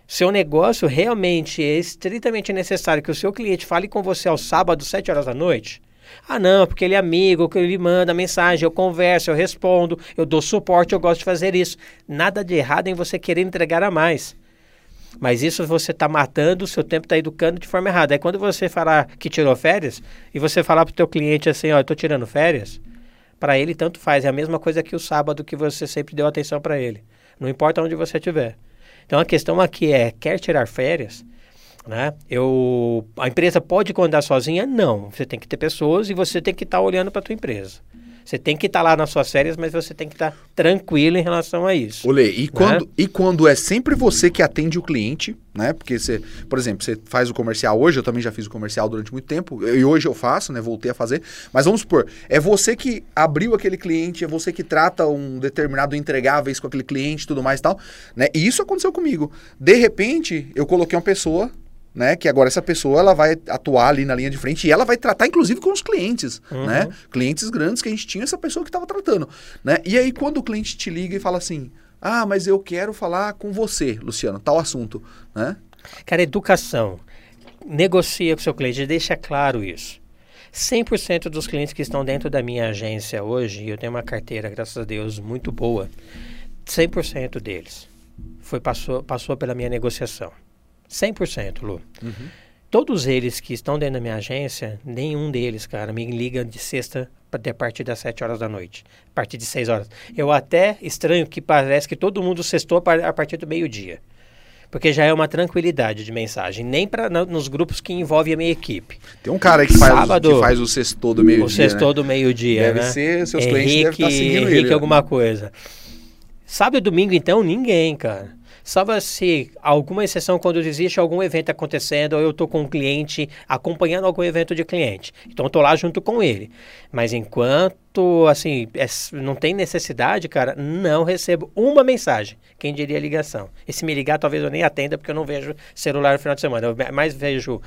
Seu negócio realmente é estritamente necessário que o seu cliente fale com você aos sábados, sete horas da noite? Ah, não, porque ele é amigo, que ele manda mensagem, eu converso, eu respondo, eu dou suporte, eu gosto de fazer isso. Nada de errado em você querer entregar a mais. Mas isso você está matando, o seu tempo está educando de forma errada. Aí quando você falar que tirou férias e você falar para o teu cliente assim, ó, estou tirando férias, para ele tanto faz. É a mesma coisa que o sábado que você sempre deu atenção para ele. Não importa onde você estiver. Então a questão aqui é, quer tirar férias? Né? Eu, a empresa pode condar sozinha? Não. Você tem que ter pessoas e você tem que estar tá olhando para a tua empresa. Você tem que estar tá lá nas suas férias, mas você tem que estar tá tranquilo em relação a isso. Olê, e, né? quando, e quando é sempre você que atende o cliente, né? Porque você, por exemplo, você faz o comercial hoje, eu também já fiz o comercial durante muito tempo, e hoje eu faço, né? Voltei a fazer. Mas vamos supor, é você que abriu aquele cliente, é você que trata um determinado entregáveis com aquele cliente e tudo mais e tal, né? E isso aconteceu comigo. De repente, eu coloquei uma pessoa né? Que agora essa pessoa ela vai atuar ali na linha de frente e ela vai tratar, inclusive, com os clientes, uhum. né? Clientes grandes que a gente tinha essa pessoa que estava tratando, né? E aí quando o cliente te liga e fala assim, ah, mas eu quero falar com você, Luciano, tal assunto, né? Cara, educação. Negocia com o seu cliente, deixa claro isso. 100% dos clientes que estão dentro da minha agência hoje, e eu tenho uma carteira, graças a Deus, muito boa, 100% deles foi passou, passou pela minha negociação. 100%, Lu. Uhum. Todos eles que estão dentro da minha agência, nenhum deles, cara, me liga de sexta a partir das 7 horas da noite, a partir de 6 horas. Eu até estranho que parece que todo mundo sextou a partir do meio-dia. Porque já é uma tranquilidade de mensagem, nem para nos grupos que envolvem a minha equipe. Tem um cara aí que faz, Sábado, que faz o sextou do meio-dia. O sextou né? do meio-dia. Deve né? ser, seus Henrique, clientes devem estar seguindo Henrique ele. alguma coisa. Sábado e domingo, então, ninguém, cara. Salva se alguma exceção quando existe algum evento acontecendo ou eu estou com um cliente acompanhando algum evento de cliente. Então, estou lá junto com ele. Mas enquanto, assim, é, não tem necessidade, cara, não recebo uma mensagem. Quem diria ligação? E se me ligar, talvez eu nem atenda, porque eu não vejo celular no final de semana. Eu mais vejo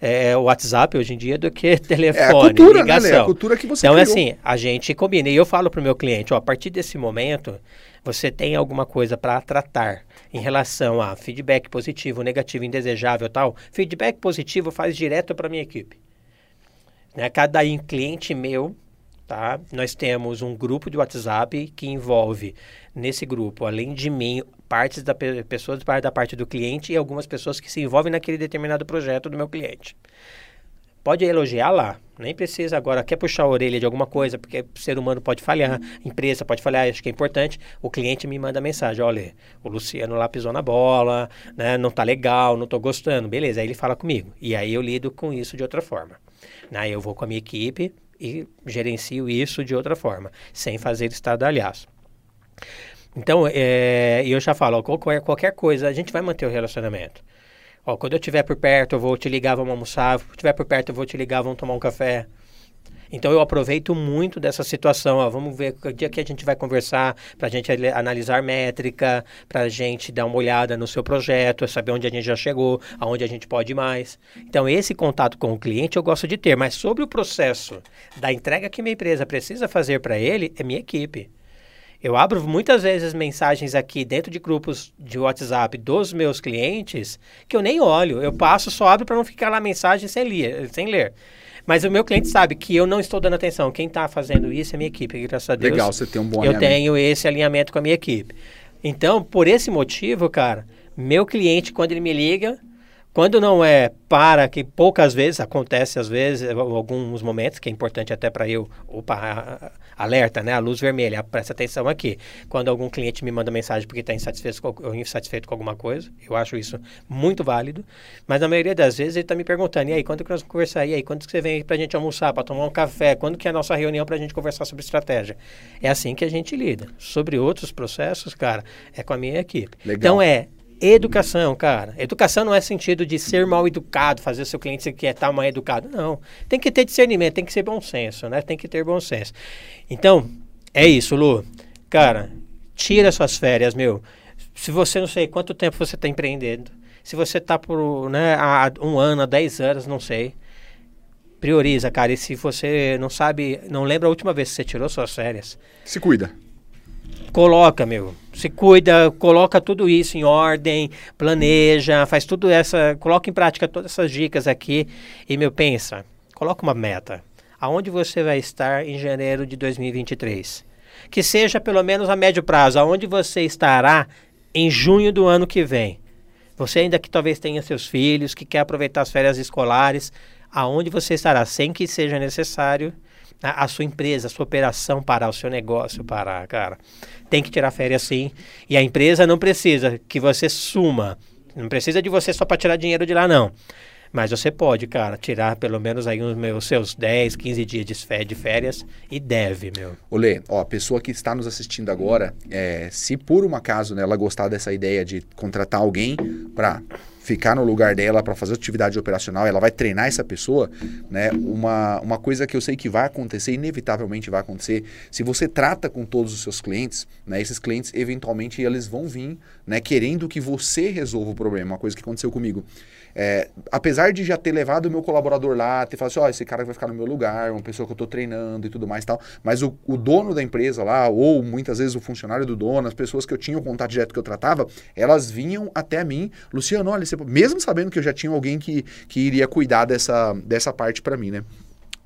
é, o WhatsApp hoje em dia do que telefone, é a cultura, ligação. Né, a cultura que você Então, criou. assim, a gente combina. E eu falo para o meu cliente, ó, a partir desse momento, você tem alguma coisa para tratar em relação a feedback positivo, negativo, indesejável tal, feedback positivo faz direto para minha equipe. Né? Cada cliente meu, tá? Nós temos um grupo de WhatsApp que envolve nesse grupo, além de mim, partes da pessoas da parte do cliente e algumas pessoas que se envolvem naquele determinado projeto do meu cliente. Pode elogiar lá, nem precisa agora, quer puxar a orelha de alguma coisa, porque o ser humano pode falhar, empresa pode falhar, acho que é importante. O cliente me manda mensagem: olha, o Luciano lá pisou na bola, né, não tá legal, não tô gostando. Beleza, aí ele fala comigo. E aí eu lido com isso de outra forma. Aí eu vou com a minha equipe e gerencio isso de outra forma, sem fazer estardalhaço. Então, é, eu já falo, qualquer, qualquer coisa, a gente vai manter o relacionamento. Ó, quando eu estiver por perto, eu vou te ligar, vamos almoçar. Se estiver por perto, eu vou te ligar, vamos tomar um café. Então eu aproveito muito dessa situação. Ó, vamos ver o dia que a gente vai conversar para a gente analisar métrica, para a gente dar uma olhada no seu projeto, saber onde a gente já chegou, aonde a gente pode ir mais. Então esse contato com o cliente eu gosto de ter, mas sobre o processo da entrega que minha empresa precisa fazer para ele é minha equipe. Eu abro muitas vezes mensagens aqui dentro de grupos de WhatsApp dos meus clientes que eu nem olho, eu passo, só abro para não ficar lá mensagem sem ler, sem ler. Mas o meu cliente sabe que eu não estou dando atenção. Quem está fazendo isso é minha equipe, graças a Deus. Legal, você tem um bom Eu tenho esse alinhamento com a minha equipe. Então, por esse motivo, cara, meu cliente, quando ele me liga, quando não é para, que poucas vezes, acontece às vezes, alguns momentos, que é importante até para eu, opa, alerta, né? A luz vermelha, presta atenção aqui. Quando algum cliente me manda mensagem porque está insatisfeito, com, insatisfeito com alguma coisa, eu acho isso muito válido. Mas na maioria das vezes ele está me perguntando, e aí, quando que nós vamos conversar? E aí, quando que você vem para a gente almoçar, para tomar um café? Quando que é a nossa reunião para a gente conversar sobre estratégia? É assim que a gente lida. Sobre outros processos, cara, é com a minha equipe. Legal. Então é Educação, cara. Educação não é sentido de ser mal educado, fazer seu cliente se quer estar mal educado. Não. Tem que ter discernimento, tem que ser bom senso, né? Tem que ter bom senso. Então, é isso, Lu. Cara, tira suas férias, meu. Se você não sei quanto tempo você está empreendendo, se você está por né, há um ano, há dez anos, não sei. Prioriza, cara. E se você não sabe, não lembra a última vez que você tirou suas férias. Se cuida. Coloca, meu. Se cuida, coloca tudo isso em ordem, planeja, faz tudo essa, coloca em prática todas essas dicas aqui e meu pensa, coloca uma meta. Aonde você vai estar em janeiro de 2023? Que seja pelo menos a médio prazo, aonde você estará em junho do ano que vem. Você ainda que talvez tenha seus filhos, que quer aproveitar as férias escolares, aonde você estará sem que seja necessário a, a, sua empresa, a sua operação parar, o seu negócio parar, cara. Tem que tirar férias sim. E a empresa não precisa que você suma. Não precisa de você só para tirar dinheiro de lá, não. Mas você pode, cara, tirar pelo menos aí os meus seus 10, 15 dias de férias e deve, meu. Olê, ó, a pessoa que está nos assistindo agora, é, se por um acaso né, ela gostar dessa ideia de contratar alguém para ficar no lugar dela para fazer atividade operacional, ela vai treinar essa pessoa, né? Uma, uma coisa que eu sei que vai acontecer, inevitavelmente vai acontecer, se você trata com todos os seus clientes, né? Esses clientes eventualmente eles vão vir, né? Querendo que você resolva o problema, uma coisa que aconteceu comigo. É, apesar de já ter levado o meu colaborador lá, ter falado assim, ó, oh, esse cara vai ficar no meu lugar, uma pessoa que eu estou treinando e tudo mais e tal, mas o, o, dono da empresa lá, ou muitas vezes o funcionário do dono, as pessoas que eu tinha o contato direto que eu tratava, elas vinham até mim, Luciano, olha, mesmo sabendo que eu já tinha alguém que, que iria cuidar dessa, dessa parte para mim, né?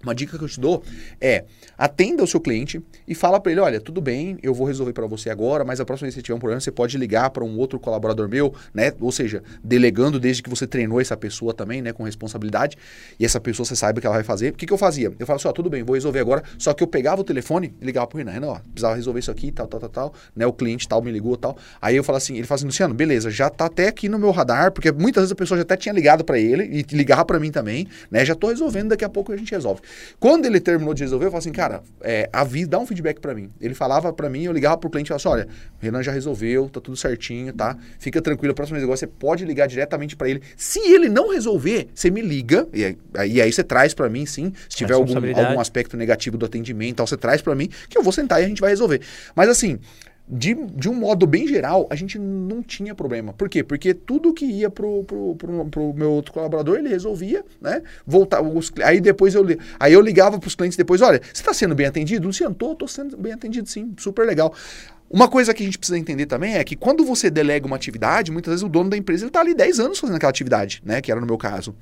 Uma dica que eu te dou é atenda o seu cliente e fala para ele, olha, tudo bem, eu vou resolver para você agora, mas a próxima vez que você tiver um problema, você pode ligar para um outro colaborador meu, né? Ou seja, delegando desde que você treinou essa pessoa também, né, com responsabilidade, e essa pessoa você saiba o que ela vai fazer. O que, que eu fazia? Eu falava assim, ó, tudo bem, vou resolver agora, só que eu pegava o telefone e ligava pro Renan, Renan, ó, precisava resolver isso aqui, tal, tal, tal, tal, né? O cliente tal me ligou, tal. Aí eu falo assim, ele fala assim, Luciano, beleza, já tá até aqui no meu radar, porque muitas vezes a pessoa já até tinha ligado para ele e ligava para mim também, né? Já tô resolvendo, daqui a pouco a gente resolve. Quando ele terminou de resolver, eu falei assim, cara, é, avisa, dá um feedback para mim. Ele falava para mim, eu ligava pro cliente e falava assim, olha, o Renan já resolveu, tá tudo certinho, tá? Fica tranquilo, a próxima vez você pode ligar diretamente para ele. Se ele não resolver, você me liga, e aí, e aí você traz para mim, sim, se tiver algum, algum aspecto negativo do atendimento, tal, você traz para mim, que eu vou sentar e a gente vai resolver. Mas assim, de, de um modo bem geral, a gente não tinha problema. Por quê? Porque tudo que ia pro, pro, pro, pro meu outro colaborador, ele resolvia, né? Voltar, os, aí depois eu, aí eu ligava para os clientes depois, olha, você está sendo bem atendido? Luciano, tô, tô sendo bem atendido sim, super legal. Uma coisa que a gente precisa entender também é que quando você delega uma atividade, muitas vezes o dono da empresa está ali 10 anos fazendo aquela atividade, né? Que era no meu caso.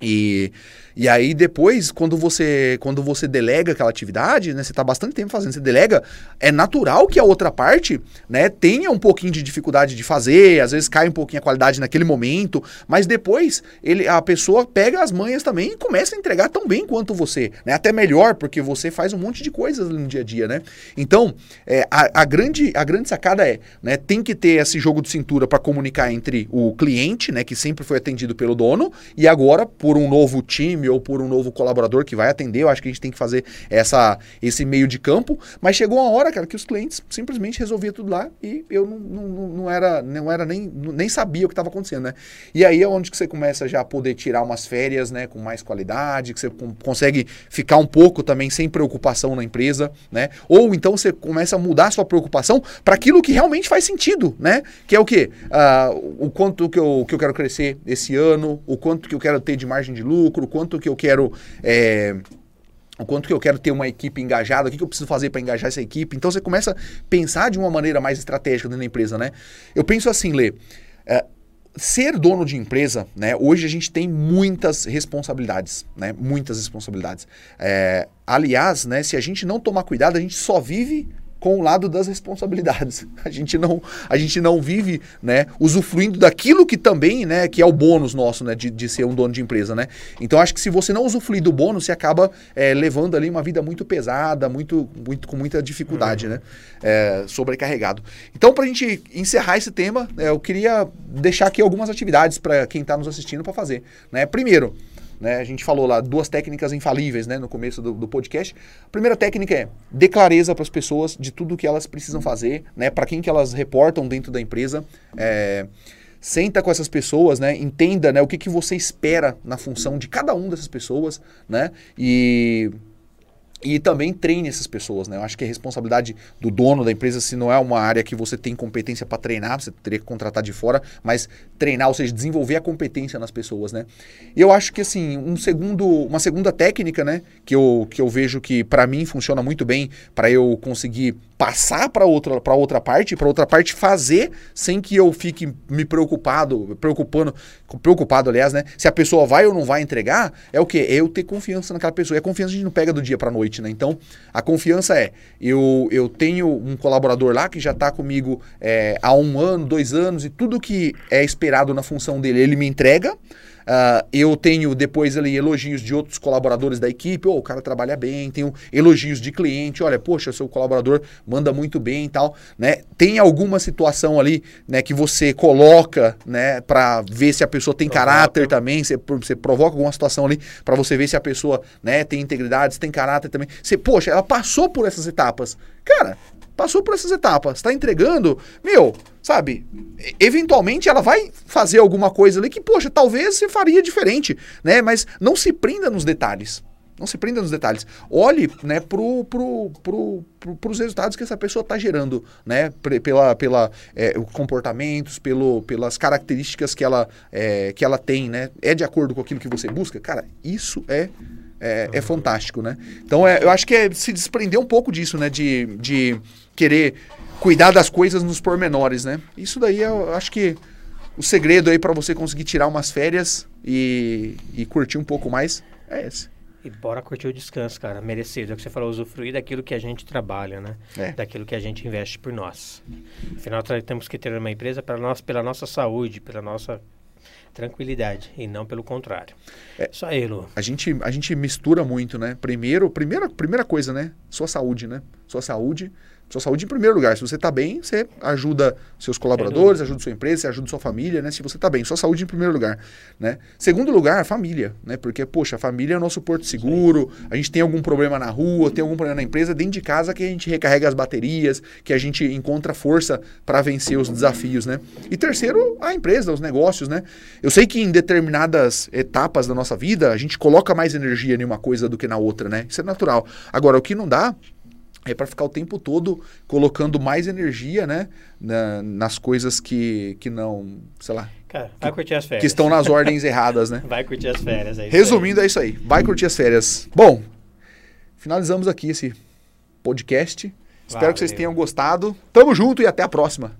E, e aí depois, quando você quando você delega aquela atividade, né, você está bastante tempo fazendo, você delega, é natural que a outra parte, né, tenha um pouquinho de dificuldade de fazer, às vezes cai um pouquinho a qualidade naquele momento, mas depois ele, a pessoa pega as manhas também e começa a entregar tão bem quanto você, né, até melhor, porque você faz um monte de coisas no dia a dia, né? Então, é, a, a, grande, a grande sacada é, né, tem que ter esse jogo de cintura para comunicar entre o cliente, né, que sempre foi atendido pelo dono, e agora, por por um novo time ou por um novo colaborador que vai atender. Eu acho que a gente tem que fazer essa, esse meio de campo. Mas chegou uma hora, cara, que os clientes simplesmente resolviam tudo lá e eu não, não, não era, não era nem, nem sabia o que estava acontecendo, né? E aí é onde que você começa já a poder tirar umas férias, né, com mais qualidade, que você consegue ficar um pouco também sem preocupação na empresa, né? Ou então você começa a mudar a sua preocupação para aquilo que realmente faz sentido, né? Que é o quê? Uh, o quanto que eu, que eu quero crescer esse ano, o quanto que eu quero ter de margem de lucro, quanto que eu quero. É, o quanto que eu quero ter uma equipe engajada, o que, que eu preciso fazer para engajar essa equipe. Então você começa a pensar de uma maneira mais estratégica dentro da empresa, né? Eu penso assim, Lê. É, ser dono de empresa, né? Hoje a gente tem muitas responsabilidades, né? Muitas responsabilidades. É, aliás, né? Se a gente não tomar cuidado, a gente só vive com o lado das responsabilidades. A gente não, a gente não vive, né, usufruindo daquilo que também, né, que é o bônus nosso, né, de, de ser um dono de empresa, né. Então acho que se você não usufruir do bônus, você acaba é, levando ali uma vida muito pesada, muito, muito com muita dificuldade, uhum. né, é, sobrecarregado. Então para a gente encerrar esse tema, é, eu queria deixar aqui algumas atividades para quem está nos assistindo para fazer, né. Primeiro, né? A gente falou lá duas técnicas infalíveis né, no começo do, do podcast. A primeira técnica é dê clareza para as pessoas de tudo que elas precisam fazer, né, para quem que elas reportam dentro da empresa. É, senta com essas pessoas, né, entenda né, o que, que você espera na função de cada uma dessas pessoas, né, e e também treine essas pessoas, né? Eu acho que é responsabilidade do dono da empresa, se não é uma área que você tem competência para treinar, você teria que contratar de fora, mas treinar, ou seja, desenvolver a competência nas pessoas, né? E eu acho que assim, um segundo, uma segunda técnica, né, que eu, que eu vejo que para mim funciona muito bem para eu conseguir passar para outra para outra parte, para outra parte fazer sem que eu fique me preocupado, preocupando, preocupado aliás, né? Se a pessoa vai ou não vai entregar, é o que? É eu ter confiança naquela pessoa. E a confiança a gente não pega do dia para noite, né? Então, a confiança é eu eu tenho um colaborador lá que já está comigo é, há um ano, dois anos e tudo que é esperado na função dele ele me entrega. Uh, eu tenho depois ali elogios de outros colaboradores da equipe, oh, o cara trabalha bem, tenho elogios de cliente, olha, poxa, seu colaborador manda muito bem e tal, né? Tem alguma situação ali, né, que você coloca, né, para ver se a pessoa tem provoca. caráter também, você, você provoca alguma situação ali para você ver se a pessoa, né, tem integridade, se tem caráter também. Você, poxa, ela passou por essas etapas. Cara, passou por essas etapas, está entregando, meu, sabe? Eventualmente ela vai fazer alguma coisa ali que, poxa, talvez você faria diferente, né? Mas não se prenda nos detalhes. Não se prenda nos detalhes. Olhe, né, pro, pro, pro, pro, pros resultados que essa pessoa está gerando, né? Pela, pela é, comportamentos, pelo, pelas características que ela, é, que ela tem, né? É de acordo com aquilo que você busca? Cara, isso é é, é, fantástico, né? Então é, eu acho que é se desprender um pouco disso, né? De, de querer cuidar das coisas nos pormenores, né? Isso daí eu acho que o segredo aí para você conseguir tirar umas férias e, e curtir um pouco mais é esse. E bora curtir o descanso, cara, merecido. É o que você falou, usufruir daquilo que a gente trabalha, né? É. Daquilo que a gente investe por nós. Afinal, temos que ter uma empresa para nós, pela nossa saúde, pela nossa tranquilidade e não pelo contrário. É, Isso aí, Lu. A gente, a gente mistura muito, né? Primeiro, primeira, primeira coisa, né? Sua saúde, né? Sua saúde sua saúde em primeiro lugar. Se você está bem, você ajuda seus colaboradores, ajuda sua empresa, você ajuda sua família, né? Se você está bem, sua saúde em primeiro lugar, né? Segundo lugar, a família, né? Porque, poxa, a família é o nosso porto seguro, a gente tem algum problema na rua, tem algum problema na empresa, dentro de casa que a gente recarrega as baterias, que a gente encontra força para vencer os desafios, né? E terceiro, a empresa, os negócios, né? Eu sei que em determinadas etapas da nossa vida, a gente coloca mais energia em uma coisa do que na outra, né? Isso é natural. Agora, o que não dá é para ficar o tempo todo colocando mais energia, né, na, nas coisas que, que não, sei lá. Cara, vai que, curtir as férias. Que estão nas ordens erradas, né? Vai curtir as férias. É Resumindo, aí. é isso aí. Vai curtir as férias. Bom, finalizamos aqui esse podcast. Espero Valeu. que vocês tenham gostado. Tamo junto e até a próxima.